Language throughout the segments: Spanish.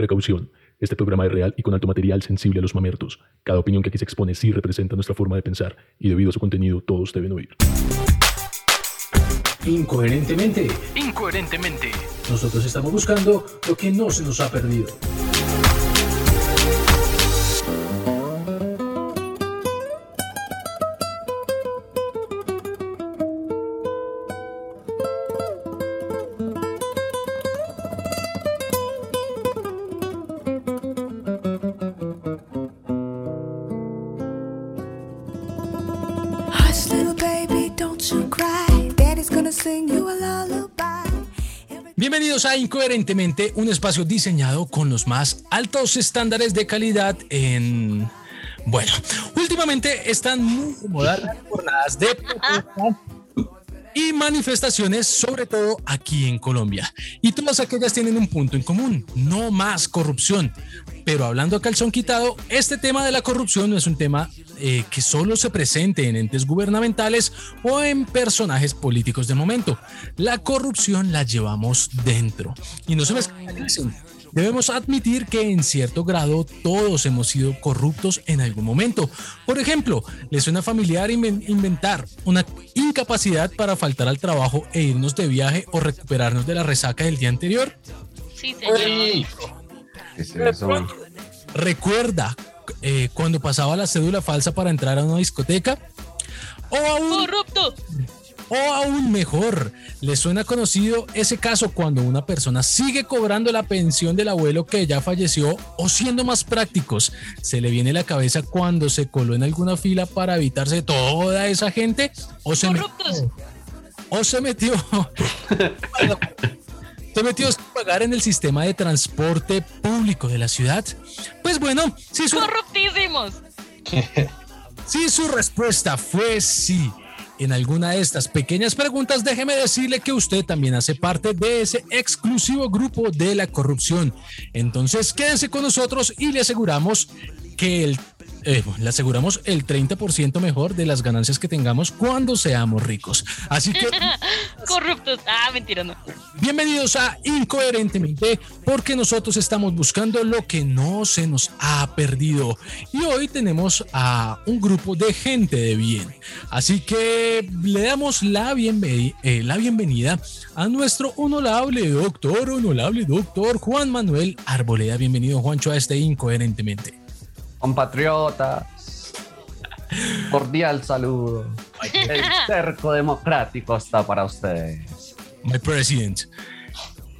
Precaución. Este programa es real y con alto material sensible a los mamertos. Cada opinión que aquí se expone sí representa nuestra forma de pensar y debido a su contenido todos deben oír. Incoherentemente, Incoherentemente. nosotros estamos buscando lo que no se nos ha perdido. Incoherentemente, un espacio diseñado con los más altos estándares de calidad en... Bueno, últimamente están muy de moda las jornadas de manifestaciones, sobre todo aquí en Colombia. Y todas aquellas tienen un punto en común, no más corrupción. Pero hablando a calzón quitado, este tema de la corrupción no es un tema eh, que solo se presente en entes gubernamentales o en personajes políticos de momento. La corrupción la llevamos dentro. Y no se me. Debemos admitir que en cierto grado todos hemos sido corruptos en algún momento. Por ejemplo, ¿les suena familiar inven- inventar una incapacidad para faltar al trabajo e irnos de viaje o recuperarnos de la resaca del día anterior? Sí, señor. ¿Recuerda eh, cuando pasaba la cédula falsa para entrar a una discoteca? O aún, Corrupto. O aún mejor, ¿le suena conocido ese caso cuando una persona sigue cobrando la pensión del abuelo que ya falleció? O siendo más prácticos, ¿se le viene la cabeza cuando se coló en alguna fila para evitarse toda esa gente? ¿O se, Corruptos. o se metió se metió sin pagar en el sistema de transporte público de la ciudad? Pues bueno, si su, Corruptísimos. si su respuesta fue sí en alguna de estas pequeñas preguntas, déjeme decirle que usted también hace parte de ese exclusivo grupo de la corrupción. Entonces, quédese con nosotros y le aseguramos que el eh, le aseguramos el 30% mejor de las ganancias que tengamos cuando seamos ricos. Así que Corruptos. Ah, mentira, no. Bienvenidos a Incoherentemente, porque nosotros estamos buscando lo que no se nos ha perdido. Y hoy tenemos a un grupo de gente de bien. Así que le damos la, eh, la bienvenida a nuestro honorable doctor, honorable doctor Juan Manuel Arboleda. Bienvenido, Juancho, a este Incoherentemente. Compatriotas, cordial saludo. El cerco democrático está para ustedes. My president.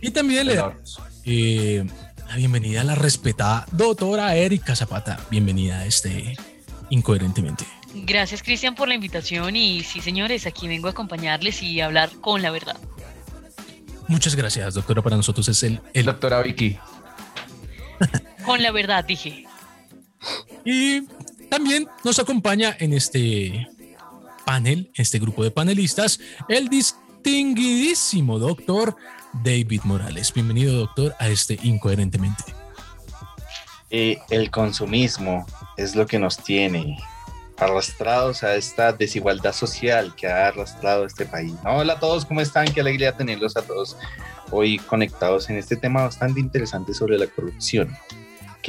Y también le damos eh, la bienvenida a la respetada doctora Erika Zapata. Bienvenida a este Incoherentemente. Gracias, Cristian, por la invitación. Y sí, señores, aquí vengo a acompañarles y hablar con la verdad. Muchas gracias, doctora. Para nosotros es el, el Doctora Vicky. Con la verdad, dije. Y también nos acompaña en este panel, este grupo de panelistas, el distinguidísimo doctor David Morales. Bienvenido, doctor, a este Incoherentemente. El consumismo es lo que nos tiene arrastrados a esta desigualdad social que ha arrastrado este país. Hola a todos, ¿cómo están? Qué alegría tenerlos a todos hoy conectados en este tema bastante interesante sobre la corrupción,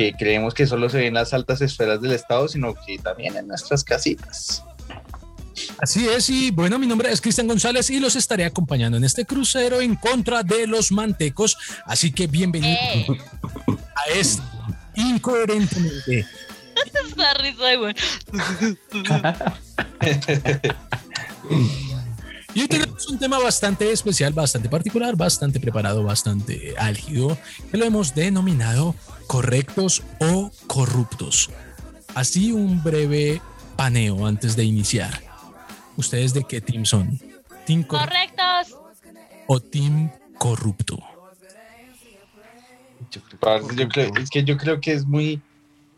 que creemos que solo se ve en las altas esferas del Estado, sino que también en nuestras casitas. Así es, y bueno, mi nombre es Cristian González y los estaré acompañando en este crucero en contra de los mantecos. Así que bienvenido ¡Eh! a este Incoherentemente. Esa risa de bueno. Y hoy tenemos un tema bastante especial, bastante particular, bastante preparado, bastante álgido, que lo hemos denominado correctos o corruptos. Así un breve paneo antes de iniciar. ¿Ustedes de qué team son? ¿Team correcto Correctos. o team corrupto? Yo creo- es que yo creo que es muy,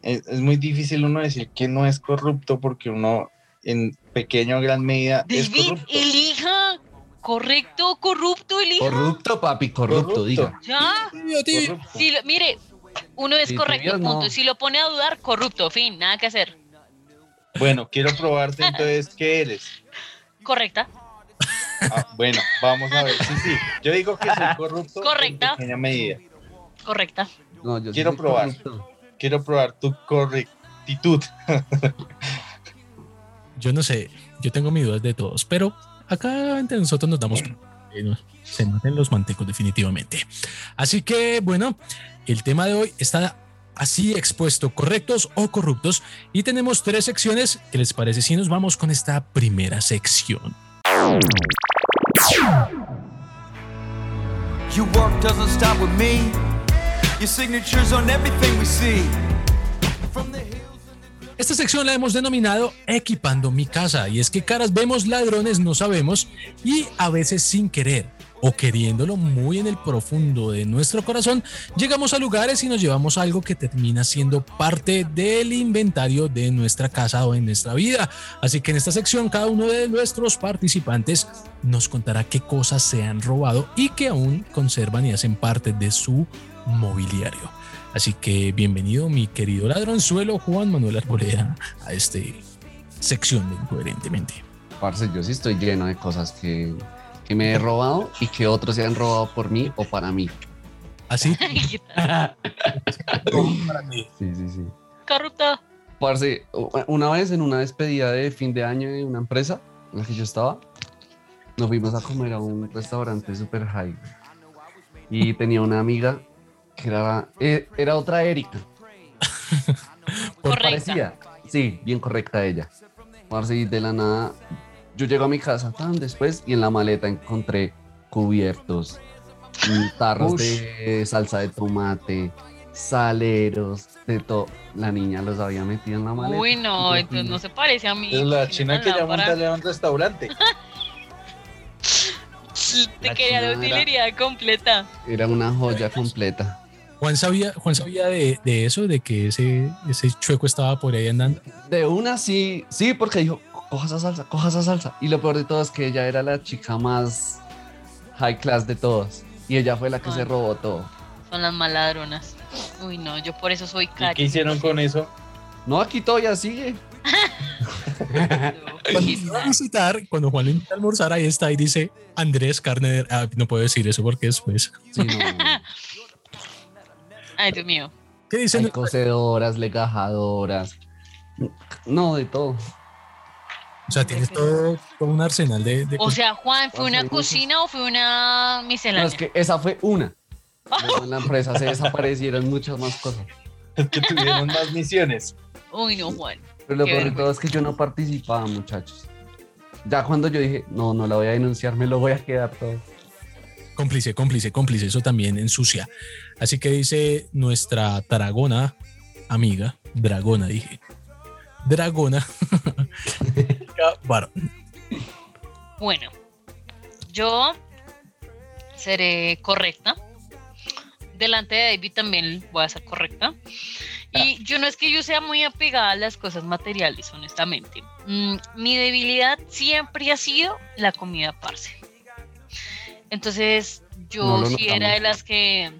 es, es muy difícil uno decir que no es corrupto porque uno en pequeña o gran medida es David, corrupto. elija. Correcto, corrupto, elija. Corrupto, papi, corrupto, Corrupto. diga. Ya. Tibio, tibio. Corrupto. Si lo- mire, uno es Sí, correcto, no. punto. Si lo pone a dudar, corrupto. Fin, nada que hacer. Bueno, quiero probarte entonces qué eres. Correcta. Ah, bueno, vamos a ver. Sí, sí. Yo digo que soy corrupto Correcta. en pequeña medida. Correcta. No, yo sí Quiero probar. corrupto. Quiero probar tu correctitud. Yo no sé, yo tengo mis dudas de todos, pero acá entre nosotros nos damos se noten los mantecos definitivamente. Así que bueno, el tema de hoy está así expuesto, correctos o corruptos, y tenemos tres secciones. ¿Qué les parece si nos vamos con esta primera sección? Your work doesn't stop with me. Your signature's on everything we see. From the hills. Esta sección la hemos denominado Equipando mi casa y es que caras vemos, ladrones no sabemos y a veces sin querer o queriéndolo muy en el profundo de nuestro corazón, llegamos a lugares y nos llevamos algo que termina siendo parte del inventario de nuestra casa o en nuestra vida. Así que en esta sección cada uno de nuestros participantes nos contará qué cosas se han robado y que aún conservan y hacen parte de su mobiliario. Así que bienvenido mi querido ladronzuelo Juan Manuel Arboleda a esta sección de Incoherentemente. Parce, yo sí estoy lleno de cosas que, que me he robado y que otros se han robado por mí o para mí. Así, ¿Qué tal? Sí, sí, sí. Corrupto. Parce, u- una vez en una despedida de fin de año de una empresa en la que yo estaba, nos fuimos a comer a un restaurante super high. Y tenía una amiga que era, eh, era otra Erika. Correcta. Parecía. Sí, bien correcta ella. Parce, y de la nada, yo llego a mi casa tan después y en la maleta encontré cubiertos, mm, tarros de salsa de tomate, saleros, de todo. La niña los había metido en la maleta. Uy, no, entonces no se parece a mí. Es la china que ya monta a un restaurante. Te La quería la era- utilería completa. Era una joya completa. Juan sabía, Juan sabía de, de eso, de que ese, ese chueco estaba por ahí andando. De una sí, sí, porque dijo, coja esa salsa, coja esa salsa. Y lo peor de todo es que ella era la chica más high class de todos. Y ella fue la que Ay. se robó todo. Son las maladronas. Uy, no, yo por eso soy ¿Y Cari. qué hicieron con eso? No, aquí todavía sigue. Cuando a visitar, cuando Juan invita a almorzar, ahí está y dice Andrés Carne de- ah, no puedo decir eso porque después. Sí, no. Ay, Dios mío. ¿Qué Hay dicen? cosedoras, legajadoras. No, de todo. O sea, tienes todo, todo un arsenal de, de O sea, Juan, ¿fue una cocina o fue una No, miscelánea? es que esa fue una. Luego en la empresa se desaparecieron muchas más cosas. que tuvieron más misiones. Uy, no, Juan. Pero lo peor de todo es que yo no participaba, muchachos. Ya cuando yo dije, no, no la voy a denunciar, me lo voy a quedar todo. Cómplice, cómplice, cómplice, eso también ensucia. Así que dice nuestra dragona amiga, dragona dije, dragona, Bueno, yo seré correcta. Delante de David también voy a ser correcta. Y yo no es que yo sea muy apegada a las cosas materiales, honestamente. Mm, mi debilidad siempre ha sido la comida parce. Entonces, yo No sí era de las que.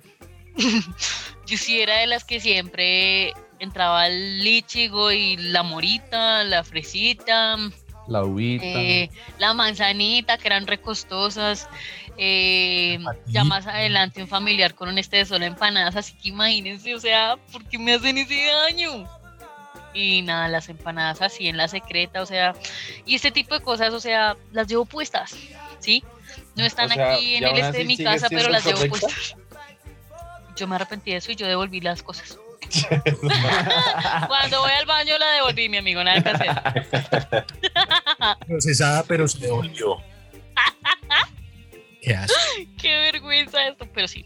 yo sí era de las que siempre entraba al lichigo y la morita, la fresita, La uvita. eh, la manzanita, que eran recostosas. eh, ya más adelante un familiar con un este de solo empanadas, así que imagínense, o sea, ¿por qué me hacen ese daño? Y nada, las empanadas así en la secreta, o sea, y este tipo de cosas, o sea, las llevo puestas, ¿sí? No están O sea, aquí en el este de mi casa, pero las llevo puestas. Yo me arrepentí de eso y yo devolví las cosas. Cuando voy al baño la devolví, mi amigo, nada que hacer. Procesada, pero se devolvió. Qué. Qué vergüenza esto, pero sí.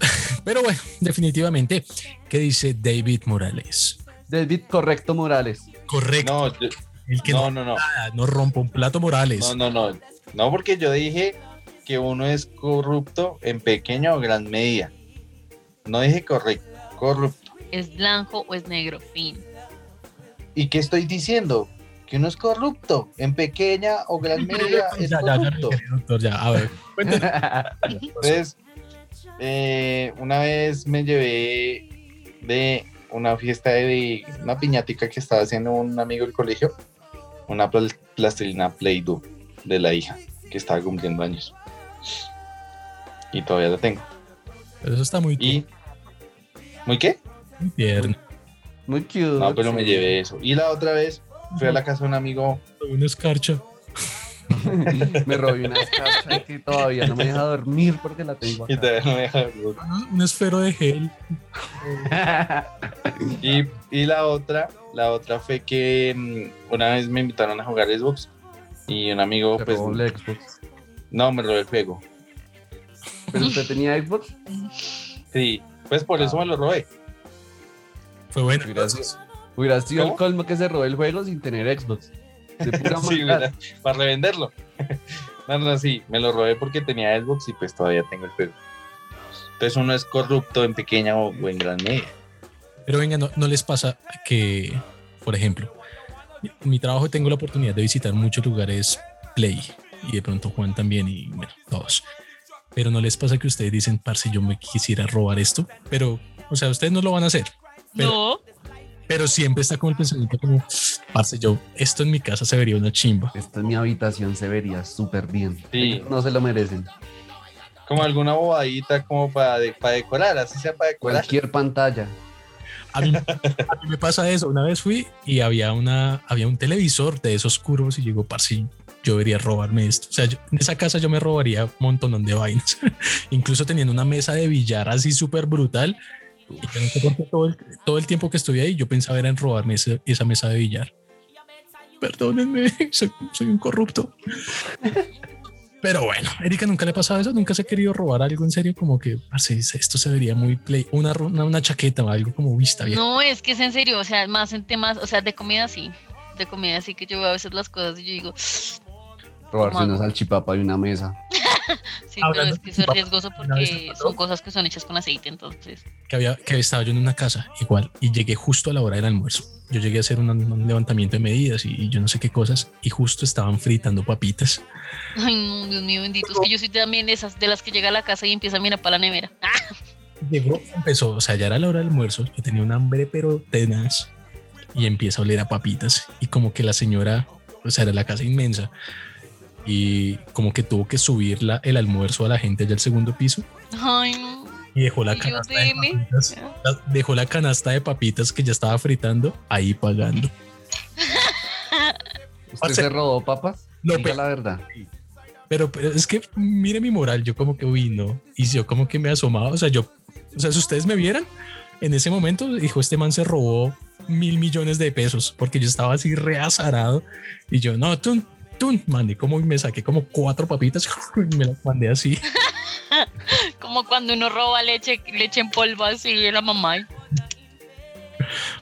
Pero bueno, definitivamente, ¿qué dice David Morales? David Correcto Morales. Correcto. No, yo- el que no, no, no, no. nada, no rompa un plato Morales. No, no, no. No, porque yo dije que uno es corrupto en pequeña o gran medida. No dije correcto, corrupto. ¿Es blanco o es negro? Fin. ¿Y qué estoy diciendo? Que uno es corrupto en pequeña o gran medida es ya, corrupto. ya, doctor, ya, a ver. Entonces, eh, una vez me llevé de una fiesta de una piñatica que estaba haciendo un amigo del colegio, una pl- plastilina Play-Doh de la hija que estaba cumpliendo años. Y todavía la tengo. Pero eso está muy Y ¿Muy qué? Muy tierno. Muy cute. No, pero me llevé eso. Y la otra vez fui a la casa de un amigo. Una escarcha. me robé una escarcha que todavía no me deja dormir porque la tengo Y acá. todavía no me deja dormir. Un esfero de gel. Y, y la otra, la otra fue que mm, una vez me invitaron a jugar Xbox y un amigo, Se pues, robó el Xbox. no, me robé el juego. ¿Pero usted tenía Xbox? Sí, pues por eso me lo robé. Fue bueno. Hubiera sido, hubiera sido el colmo que se robó el juego sin tener Xbox. De pura Sí, maldad. ¿verdad? para revenderlo. No, no, sí, me lo robé porque tenía Xbox y pues todavía tengo el juego. Entonces uno es corrupto en pequeña o, o en gran medida. Pero venga, no, no les pasa que, por ejemplo, en mi trabajo tengo la oportunidad de visitar muchos lugares Play y de pronto Juan también y bueno, todos. Pero no les pasa que ustedes dicen, parce, yo me quisiera robar esto, pero, o sea, ustedes no lo van a hacer, Pero- No, pero siempre está como el pensamiento como, parce, yo, esto en mi casa se vería una chimba. Esta en mi habitación se vería súper bien. Sí. No se lo merecen. Como alguna bobadita como para, de- para decorar, así sea para decorar. Cualquier pantalla. A mí, a mí me pasa eso. Una vez fui y había, una, había un televisor de esos curvos y digo, parce, yo debería robarme esto. O sea, yo- en esa casa yo me robaría un montón de vainas. Incluso teniendo una mesa de billar así súper brutal. Todo el, tiempo que estuve ahí yo pensaba era en robarme esa mesa de billar. Perdónenme, soy, un corrupto. Pero bueno, Erika nunca le ha pasado eso, nunca se ha querido robar algo en serio, como que parce, esto se vería muy play, una, una, una chaqueta o algo como vista bien. no, es que es en serio, o sea, más en temas, o sea, de comida sí, de comida sí que yo veo a veces las cosas y digo, Robarse ¿Cómo una salchipapa y una mesa. sí, Hablando pero es que eso es de- riesgoso porque son cosas que son hechas con aceite, entonces. que había que estaba yo en una casa igual y llegué justo a la hora del almuerzo. Yo llegué a hacer un, un levantamiento de medidas y, y yo no sé qué cosas y justo estaban fritando papitas. Ay, no, Dios mío, bendito. Es que yo soy también de esas, de las que llega a la casa y empieza a mirar para la nevera. Ah, Llegó, empezó, o sea, ya era la hora del almuerzo. Yo tenía un hambre pero tenaz y empieza a oler a papitas y como que la señora, o sea, era la casa inmensa y como que tuvo que subir la- el almuerzo a la gente allá al segundo piso Ay, no. y dejó la canasta de papitas, la- dejó la canasta de papitas que ya estaba fritando ahí pagando. ¿Usted se robó papas? No, pero- la verdad. Pero, pero es que mire mi moral, yo como que, uy, no. Y yo como que me asomaba, o sea, yo, o sea, si ustedes me vieran, en ese momento, dijo, este man se robó mil millones de pesos, porque yo estaba así reazarado. Y yo, no, tú, tú, mandé como, y me saqué como cuatro papitas y me las mandé así. Como cuando uno roba leche, leche en polvo así de la mamá.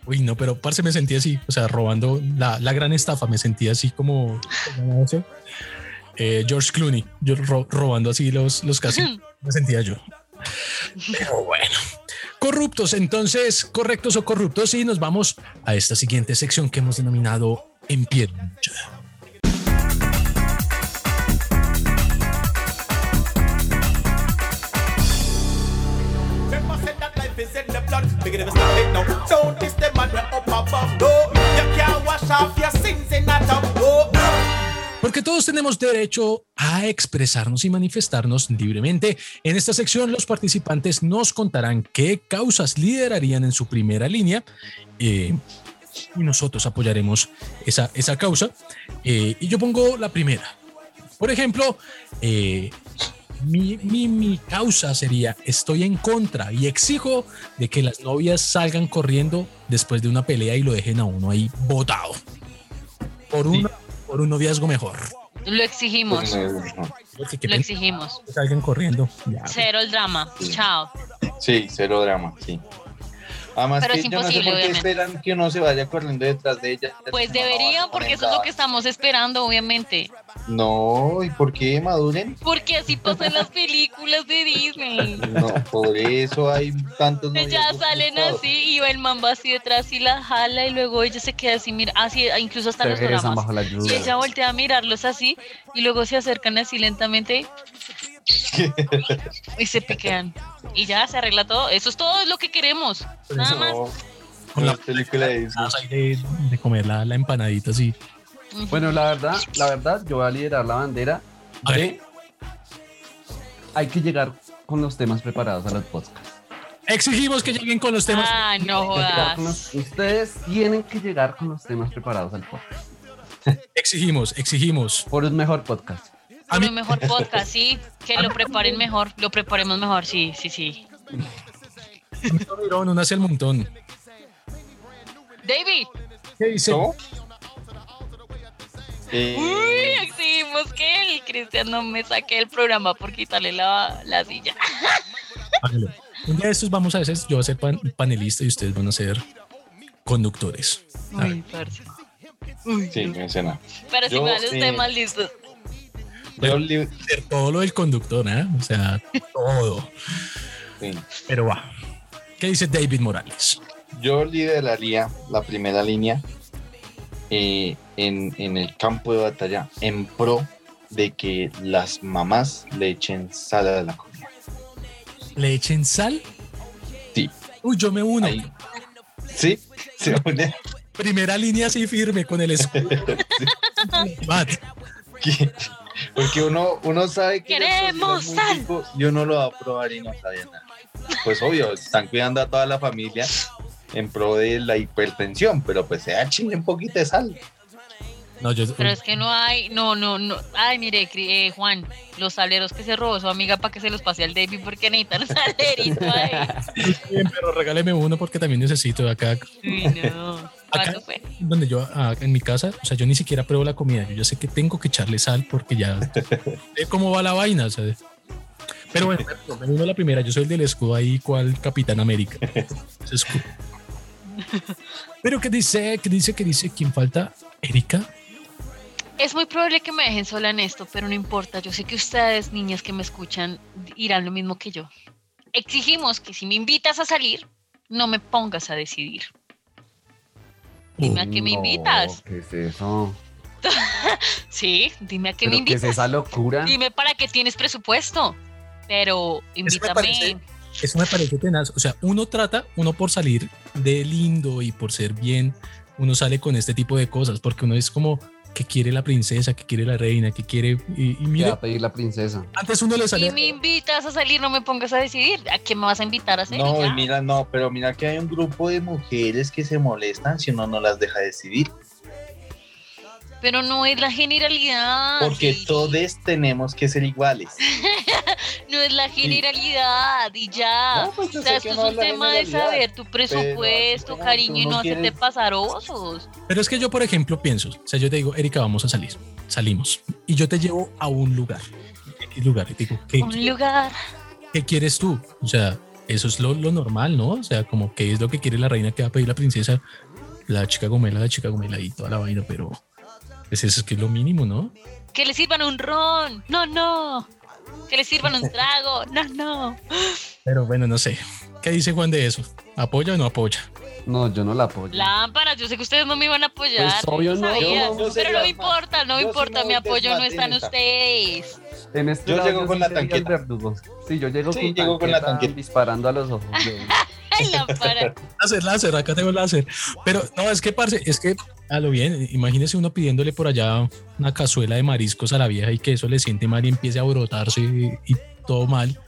Uy, no, pero parce me sentí así, o sea, robando la, la gran estafa, me sentí así como. Eh, George Clooney, yo ro- robando así los, los casinos, me sentía yo. Pero bueno, corruptos, entonces, correctos o corruptos, y nos vamos a esta siguiente sección que hemos denominado En pie de lucha. Porque todos tenemos derecho a expresarnos y manifestarnos libremente. En esta sección, los participantes nos contarán qué causas liderarían en su primera línea eh, y nosotros apoyaremos esa, esa causa. Eh, y yo pongo la primera. Por ejemplo, eh, mi, mi, mi causa sería estoy en contra y exijo de que las novias salgan corriendo después de una pelea y lo dejen a uno ahí botado por, una, por un noviazgo mejor. Lo exigimos, lo exigimos. que salgan corriendo. Ya. Cero el drama. Chao. Sí, cero drama, sí. Además Pero que es yo no sé imposible, por qué obviamente. esperan que uno se vaya corriendo detrás de ella. Pues No, deberían, no, porque eso es lo que estamos esperando, obviamente. No, ¿y por qué maduren? Porque así pasan las películas de Disney. No, por eso hay tantos Ya noviazgos salen así y va el man va así detrás y la jala y luego ella se queda así, mira, así, incluso hasta los Se besan programas. bajo la Y ella voltea a mirarlos así y luego se acercan así lentamente y se piquean. Y ya se arregla todo. Eso es todo lo que queremos. Nada más. Con la la- película de comer la, la empanadita así. Bueno, la verdad, la verdad, yo voy a liderar la bandera A de hay que llegar con los temas preparados a los podcasts. Exigimos que lleguen con los temas. Ah, no Llegar con jodas. los- ustedes tienen que llegar con los temas preparados al podcast. Exigimos, exigimos. Por un mejor podcast. A mí- un mejor podcast, sí. Que lo preparen mejor. Lo preparemos mejor, sí, sí, sí. Mirón, hace el montón. David. ¿Qué dice? ¿Cómo? Eh, Uy, exigimos que el Cristian no me saque del programa por quitarle la, la silla. Hágalo. Un día de estos vamos a veces, yo voy a ser pan- panelista y ustedes van a ser conductores. Uy, parce. Uy, sí, no. menciona. Pero si Yo, me dan los eh, temas listos. Todo lo del conductor, ¿eh? O sea, todo. sí. Pero va. ¿Qué dice David Morales? Yo lideraría la primera línea eh, en, en el campo de batalla en pro de que las mamás le echen sal a la comida. ¿Le echen sal? Sí. Uy, yo me uno. Ahí. ¿Sí? ¿Se une? Primera línea así firme con el escudo. Que- Porque uno, uno sabe que Queremos comida es muy sal. rico y uno lo va a probar y no sabe nada. Pues obvio, están cuidando a toda la familia en pro de la hipertensión, pero pues se echen un poquito de sal. No, yo. Pero es que no hay, no, no, no. Ay, mire, eh, Juan, los saleros que se robó su amiga para que se los pase al David porque necesitan salerito ahí. Bien, pero regáleme uno porque también necesito acá. Uy, no. ¿Cuándo fue? Donde yo, ah, en mi casa, o sea, yo ni siquiera pruebo la comida. Yo ya sé que tengo que echarle sal porque ya sé cómo va la vaina. sea. Pero bueno, me uno la primera. Yo soy el del escudo ahí, cual Capitán América. Ese escudo. Pero ¿qué dice? ¿Qué dice? ¿Qué dice? ¿Quién falta? Erika. Es muy probable que me dejen sola en esto, pero no importa. Yo sé que ustedes, niñas que me escuchan, irán lo mismo que yo. Exigimos que si me invitas a salir, no me pongas a decidir. Dime a qué me No, invitas. ¿Qué es eso? Sí, dime a qué me ¿Pero ¿Qué es invitas. esa locura? Dime para qué tienes presupuesto. Pero invítame. parece- Eso me parece tenaz. O sea, uno trata, uno por salir de lindo y por ser bien, uno sale con este tipo de cosas porque uno es como que quiere la princesa, que quiere la reina, que quiere. Y, y ¿Qué mire, va a pedir la princesa? antes uno le Si salía. me invitas a salir, no me pongas a decidir. ¿A qué me vas a invitar a hacer? No, Y mira, no, pero mira que hay un grupo de mujeres que se molestan si uno no las deja decidir. Pero no es la generalidad. Porque sí. todos tenemos que ser iguales. No es la generalidad y ya. No, pues o sea, esto que es no un tema de saber tu presupuesto, cariño, y no hacerte quieres- pasar osos. Pero es que yo, por ejemplo, pienso, o sea, yo te digo, Erika, vamos a salir. Salimos. Y yo te llevo a un lugar. X lugar. Y te digo, ¿qué, Un lugar. qué quieres tú? O sea, eso es lo, lo normal, ¿no? O sea, como qué es lo que quiere la reina que va a pedir la princesa, la chica gomela, la chica gomela y toda la vaina, pero pues eso es que es lo mínimo, ¿no? Que le sirvan un ron. No, no. Que le sirvan un trago. No, no. Pero bueno, no sé. ¿Qué dice Juan de eso? ¿Apoya o no apoya? No, yo no la apoyo. Lámparas, yo sé que ustedes no me iban a apoyar. Pues, obvio no. sabía, sería pero no importa, no sí importa. Mi apoyo no está en ustedes. En este Yo lado llego con sí la tanqueta. verdugo. Sí, yo llego Sí, con, llego con la tanqueta tanqueta. disparando a los ojos. de Láser, acá tengo láser. Pero no, es que, parce, es que a lo bien, imagínese uno pidiéndole por allá una cazuela de mariscos a la vieja y que eso le siente mal y empiece a brotarse y todo mal.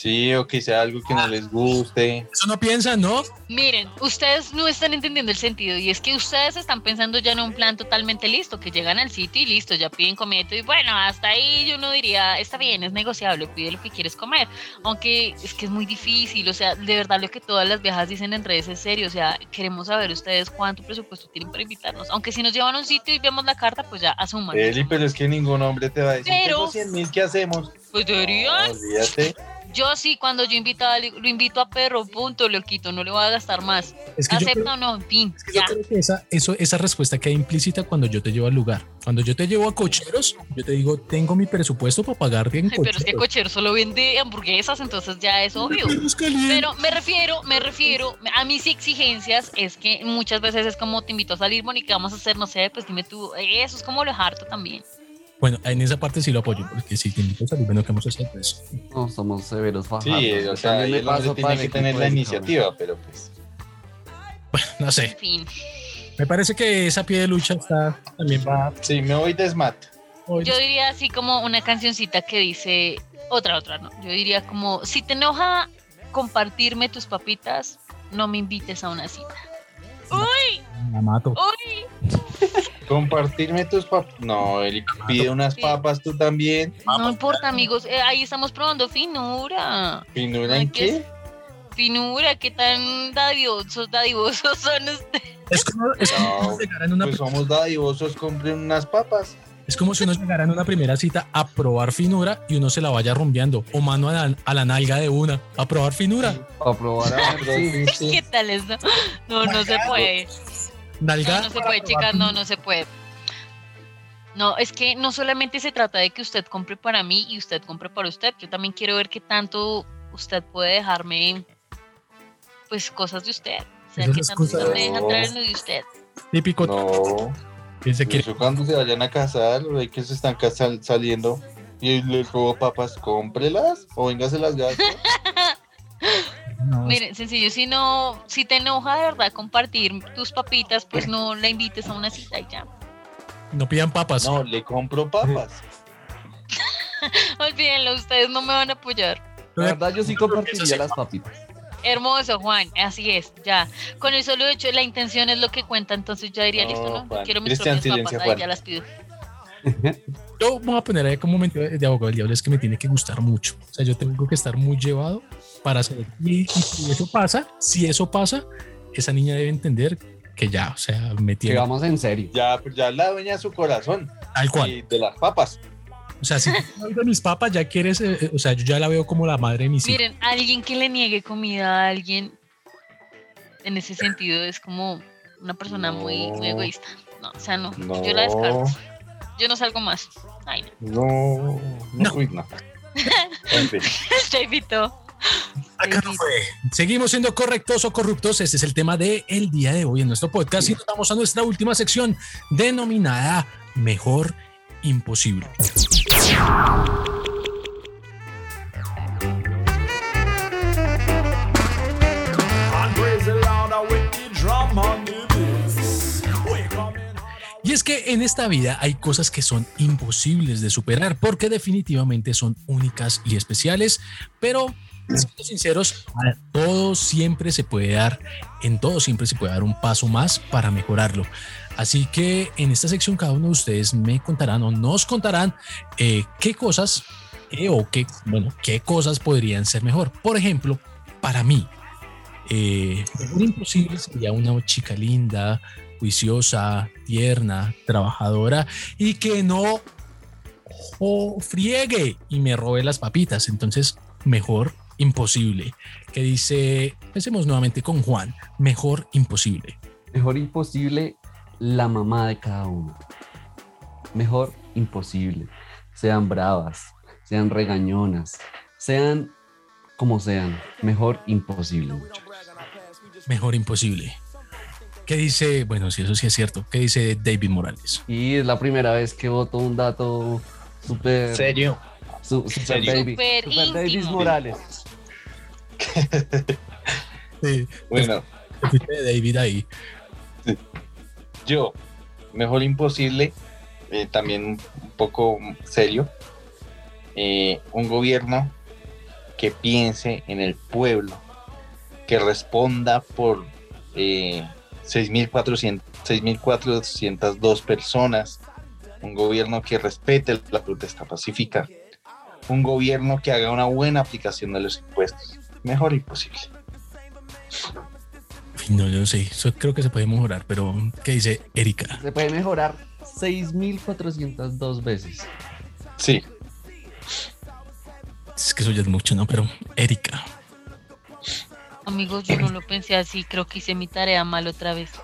Sí, o que sea algo que no les guste. Eso no piensan, ¿no? Miren, ustedes no están entendiendo el sentido y es que ustedes están pensando ya en un plan totalmente listo, que llegan al sitio y listo, ya piden comida y bueno, hasta ahí yo no diría, está bien, es negociable, pide lo que quieres comer, aunque es que es muy difícil, o sea, de verdad lo que todas las viejas dicen en redes es serio, o sea, queremos saber ustedes cuánto presupuesto tienen para invitarnos, aunque si nos llevan a un sitio y vemos la carta, pues ya asuman. Eli, pero es que ningún hombre te va a decir, Pero- tengo 100 mil, ¿qué hacemos? Pues deberían. No, olvídate. Yo sí, cuando yo invito a, lo invito a perro, punto, lo quito, no le voy a gastar más. Es que yo ¿Acepta creo- o no? En fin, Es que yo ya. creo que esa, eso, esa respuesta queda implícita cuando yo te llevo al lugar. Cuando yo te llevo a cocheros, yo te digo, tengo mi presupuesto para pagarte en Ay, pero es que cocheros. Cochero solo vende hamburguesas, entonces ya es obvio. Pero me refiero, me refiero a mis exigencias, es que muchas veces es como te invito a salir, ¿qué vamos a hacer? No sé, pues dime tú, eso es como lo harto también. Bueno, en esa parte sí lo apoyo, porque si te invito a salir, bueno, ¿qué vamos a hacer? Pues, No, somos severos fajardos. Sí, o sea, el paso tiene para que tener la iniciativa, pero pues. no sé. En fin. Me parece que esa pie de lucha está también va. Sí, me voy de SMAT. hoy- Yo diría así como una cancioncita que dice, otra, otra, no. Yo diría como, si te enoja compartirme tus papitas, no me invites a una cita. La mato. ¡Uy! Compartirme tus papas. No, él pide unas papas tú también. No importa, amigos. eh, ahí estamos probando finura. ¿Finura Ay, en ¿qué qué? Finura, ¿qué tan dadivosos, dadivosos son ustedes? Es como, es como No, si llegara en una, Pues somos dadivosos, compren unas papas. es como si uno llegara en una primera cita a probar finura y uno se la vaya rumbeando o mano a la, a la nalga de una a probar finura. Para probar a ver ¿Qué tal eso? No, no se puede. Nalga. No, no se puede, chicas, no, no se puede. No, es que no solamente se trata de que usted compre para mí y usted compre para usted. Yo también quiero ver qué tanto usted puede dejarme, pues, cosas de usted. O sea, qué tanto cosas- usted me deja traer lo de usted. Típico No. que se quiere. Eso cuando se vayan a casar, hay que se están saliendo y le robo papas, cómprelas o véngase las gasto. No, Miren, sencillo, si no, si te enoja de verdad compartir tus papitas, pues no la invites a una cita y ya. no pidan papas. No, le compro papas. Olvídenlo, ustedes no me van a apoyar. La verdad, yo sí compartiría las papitas. Hermoso, Juan, así es, ya. Con el solo hecho, la intención es lo que cuenta, entonces ya diría, No, listo, ¿no? Juan. Quiero mis Cristian, propias papas, ahí ya las pido. Yo voy a poner ahí como momento de de abogado del diablo, es que me tiene que gustar mucho. O sea, yo tengo que estar muy llevado para hacer. Y, y si eso pasa, si eso pasa, esa niña debe entender que ya, o sea, me tiene Llegamos en serio. Ya, pues ya la dueña de su corazón. tal cual. Y de las papas. O sea, si tú de mis papas ya quieres, eh, eh, o sea, yo ya la veo como la madre de mis hijos. Miren, alguien que le niegue comida a alguien, en ese sentido, es como una persona muy, muy egoísta. No, o sea, no, No. yo la descarto. Yo no salgo más. Ay, no. No. No. No. Uy, no. En fin. Chavito. Acá no fue. Seguimos siendo correctos o corruptos. Este es el tema del el día de hoy en nuestro podcast. Y nos vamos a nuestra última sección denominada Mejor Imposible. Que en esta vida hay cosas que son imposibles de superar porque definitivamente son únicas y especiales, pero siendo sinceros, todo siempre se puede dar, en todo siempre se puede dar un paso más para mejorarlo. Así que en esta sección cada uno de ustedes me contarán o nos contarán eh, qué cosas eh, o qué, bueno, qué cosas podrían ser mejor. Por ejemplo, para mí, eh, imposible sería una chica linda, juiciosa, tierna, trabajadora y que no friegue y me robe las papitas. Entonces, mejor imposible. Que dice, empecemos nuevamente con Juan, mejor imposible. Mejor imposible la mamá de cada uno. Mejor imposible. Sean bravas, sean regañonas, sean como sean. Mejor imposible, muchachos. Mejor imposible. ¿Qué dice? Bueno, si eso sí es cierto. ¿Qué dice David Morales? Y es la primera vez que voto un dato súper... ¿Serio? su- Super serio? David. Super. Morales. Sí, Bueno, David ahí. yo, mejor imposible, eh, también un poco serio, eh, un gobierno que piense en el pueblo, que responda por eh, 6.400 6.402 personas, un gobierno que respete la protesta pacífica, un gobierno que haga una buena aplicación de los impuestos, mejor imposible. No, yo no sé. Eso creo que se puede mejorar, pero ¿qué dice Erika? Se puede mejorar 6.402 veces. Sí, Es que eso ya es mucho, ¿no? Pero Erika. Amigos, yo no lo pensé así, creo que hice mi tarea mal otra vez.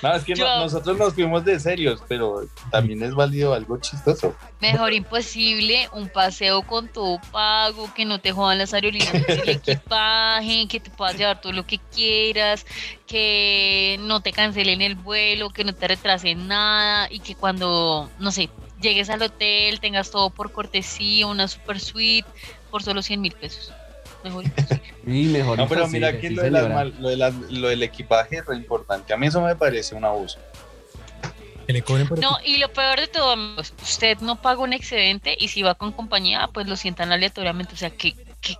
No, es que no- nosotros nos fuimos de serios, pero también es válido algo chistoso. Mejor imposible, un paseo con todo pago, que no te jodan las aerolíneas el equipaje, que te puedas llevar todo lo que quieras, que no te cancelen el vuelo, que no te retrasen nada y que cuando, no sé, llegues al hotel tengas todo por cortesía, una super suite por solo 100 mil pesos. Mejor imposible. Y mejor No, pero mira que sí, lo, de las lo, de las- lo del equipaje es re importante. A mí eso me parece un abuso. Que le cobren por No, y lo peor de todo, amigos, usted no paga un excedente y si va con compañía, pues lo sientan aleatoriamente. O sea, ¿qué, qué,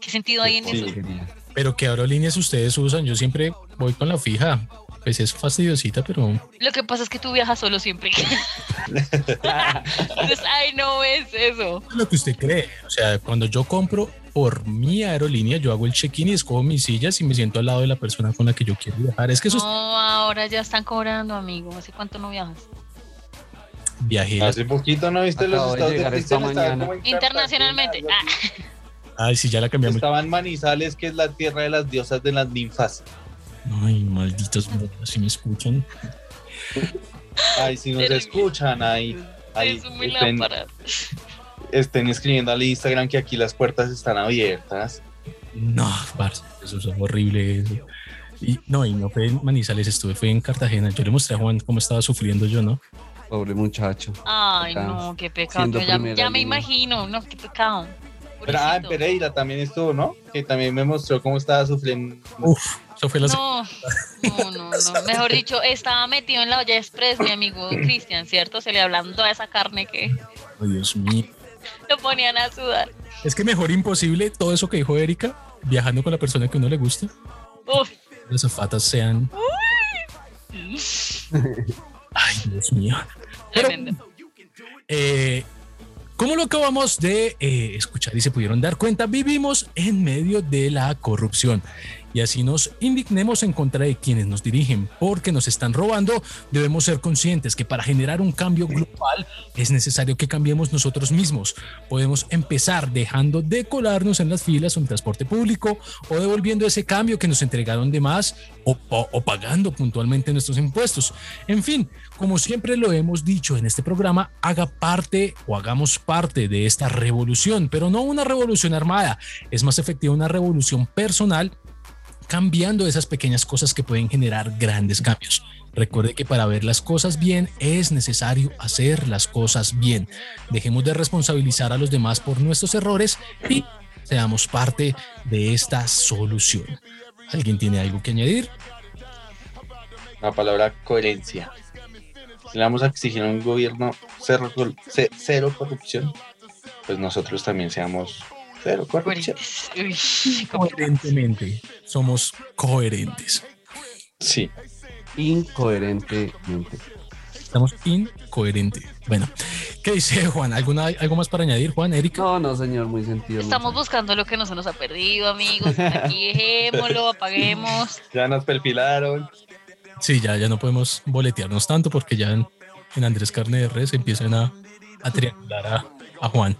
¿Qué sentido hay en Sí. eso? Pero ¿qué aerolíneas ustedes usan? Yo siempre voy con la fija. Pues es fastidiosita, pero Lo que pasa es que tú viajas solo siempre. Entonces, ay, no ves eso. lo que usted cree. O sea, cuando yo compro por mi aerolínea, yo hago el check-in y escojo mis sillas y me siento al lado de la persona con la que yo quiero viajar. Es que eso es No, ahora ya están cobrando, amigo. ¿Hace cuánto no viajas? viaje. Hace poquito no viste Acabo los estados de llegar esta mañana. Internacionalmente. Ah, Ay, sí, ya la cambiamos. Estaba en Manizales, que es la tierra de las diosas de las ninfas. Ay, malditos, si me escuchan. Ay, si nos escuchan, ahí, ahí es muy estén, estén escribiendo al Instagram que aquí las puertas están abiertas. No, parce, eso es horrible. Eso. Y no, y no fue en Manizales, estuve, fue en Cartagena. Yo le mostré a Juan cómo estaba sufriendo yo, ¿no? Pobre muchacho. Ay, Acá, no, qué pecado. ya, ya me imagino, no, qué pecado. Pero, ah, en. Pereira también estuvo, ¿no? Que también me mostró cómo estaba sufriendo. Uf, eso fue la No, no, no, no. Mejor dicho, estaba metido en la olla express, mi amigo Cristian, ¿cierto? Se le ablandó a esa carne que Oh, Dios mío. lo ponían a sudar. Es que mejor imposible todo eso que dijo Erika, viajando con la persona que uno le gusta, Uf, las zafatas sean. Ay, Dios mío. Pero, tremendo. eh, como lo acabamos de eh, escuchar y se pudieron dar cuenta, vivimos en medio de la corrupción. Y así nos indignemos en contra de quienes nos dirigen porque nos están robando, debemos ser conscientes que para generar un cambio global es necesario que cambiemos nosotros mismos. Podemos empezar dejando de colarnos en las filas o en transporte público o devolviendo ese cambio que nos entregaron de más o, o- o pagando puntualmente nuestros impuestos. En fin, como siempre lo hemos dicho en este programa, haga parte o hagamos parte de esta revolución, pero no una revolución armada. Es más efectiva una revolución personal cambiando esas pequeñas cosas que pueden generar grandes cambios. Recuerde que para ver las cosas bien es necesario hacer las cosas bien. Dejemos de responsabilizar a los demás por nuestros errores y seamos parte de esta solución. ¿Alguien tiene algo que añadir? La palabra coherencia. Si le vamos a exigir a un gobierno cero, cero corrupción, pues nosotros también seamos cero corrupción. Coherentemente, somos coherentes. Sí. Incoherentemente. Estamos incoherentes. Bueno, ¿qué dice Juan? ¿Alguna, ¿Algo más para añadir, Juan, Erika? No, no, señor, muy sentido. Estamos buscando lo que no se nos ha perdido, amigos. Aquí dejémoslo, apaguemos. Ya nos perfilaron. Sí, ya, ya no podemos boletearnos tanto porque ya en, en Andrés Carne de Res empiezan a, a triangular a, Juan.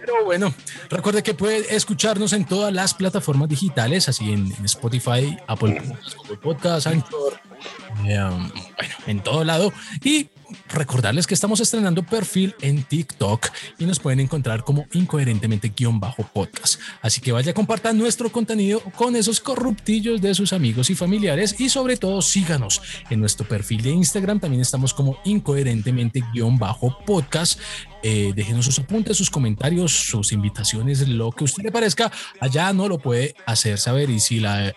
Pero bueno, recuerde que puede escucharnos en todas las plataformas digitales, así en, en Spotify, Apple Podcasts, Google Podcasts, Anchor, eh, um, bueno, en todo lado. Y recordarles que estamos estrenando perfil en TikTok y nos pueden encontrar como incoherentemente guion bajo podcast. Así que vaya, compartan nuestro contenido con esos corruptillos de sus amigos y familiares y sobre todo síganos en nuestro perfil de Instagram. También estamos como incoherentemente guion bajo podcast. Eh, déjenos sus apuntes, sus comentarios, sus invitaciones, lo que a usted le parezca. Allá no lo puede hacer saber y si la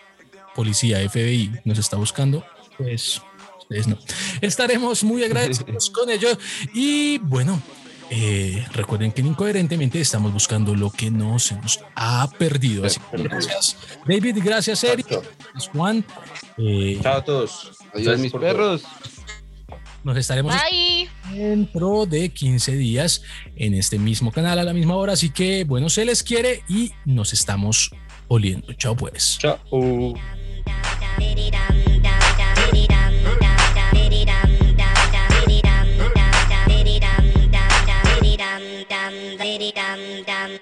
policía FBI nos está buscando, pues ustedes no. Estaremos muy agradecidos con ellos. Y bueno, eh, recuerden que en Incoherentemente estamos buscando lo que no se nos ha perdido. Así que gracias, David, gracias, Eric, gracias, Juan. Eh, Chao a todos. Adiós, mis perros. nos estaremos Bye. dentro de 15 días en este mismo canal a la misma hora. Así que, bueno, se les quiere y nos estamos oliendo. Chao, pues. Chao. Dum dum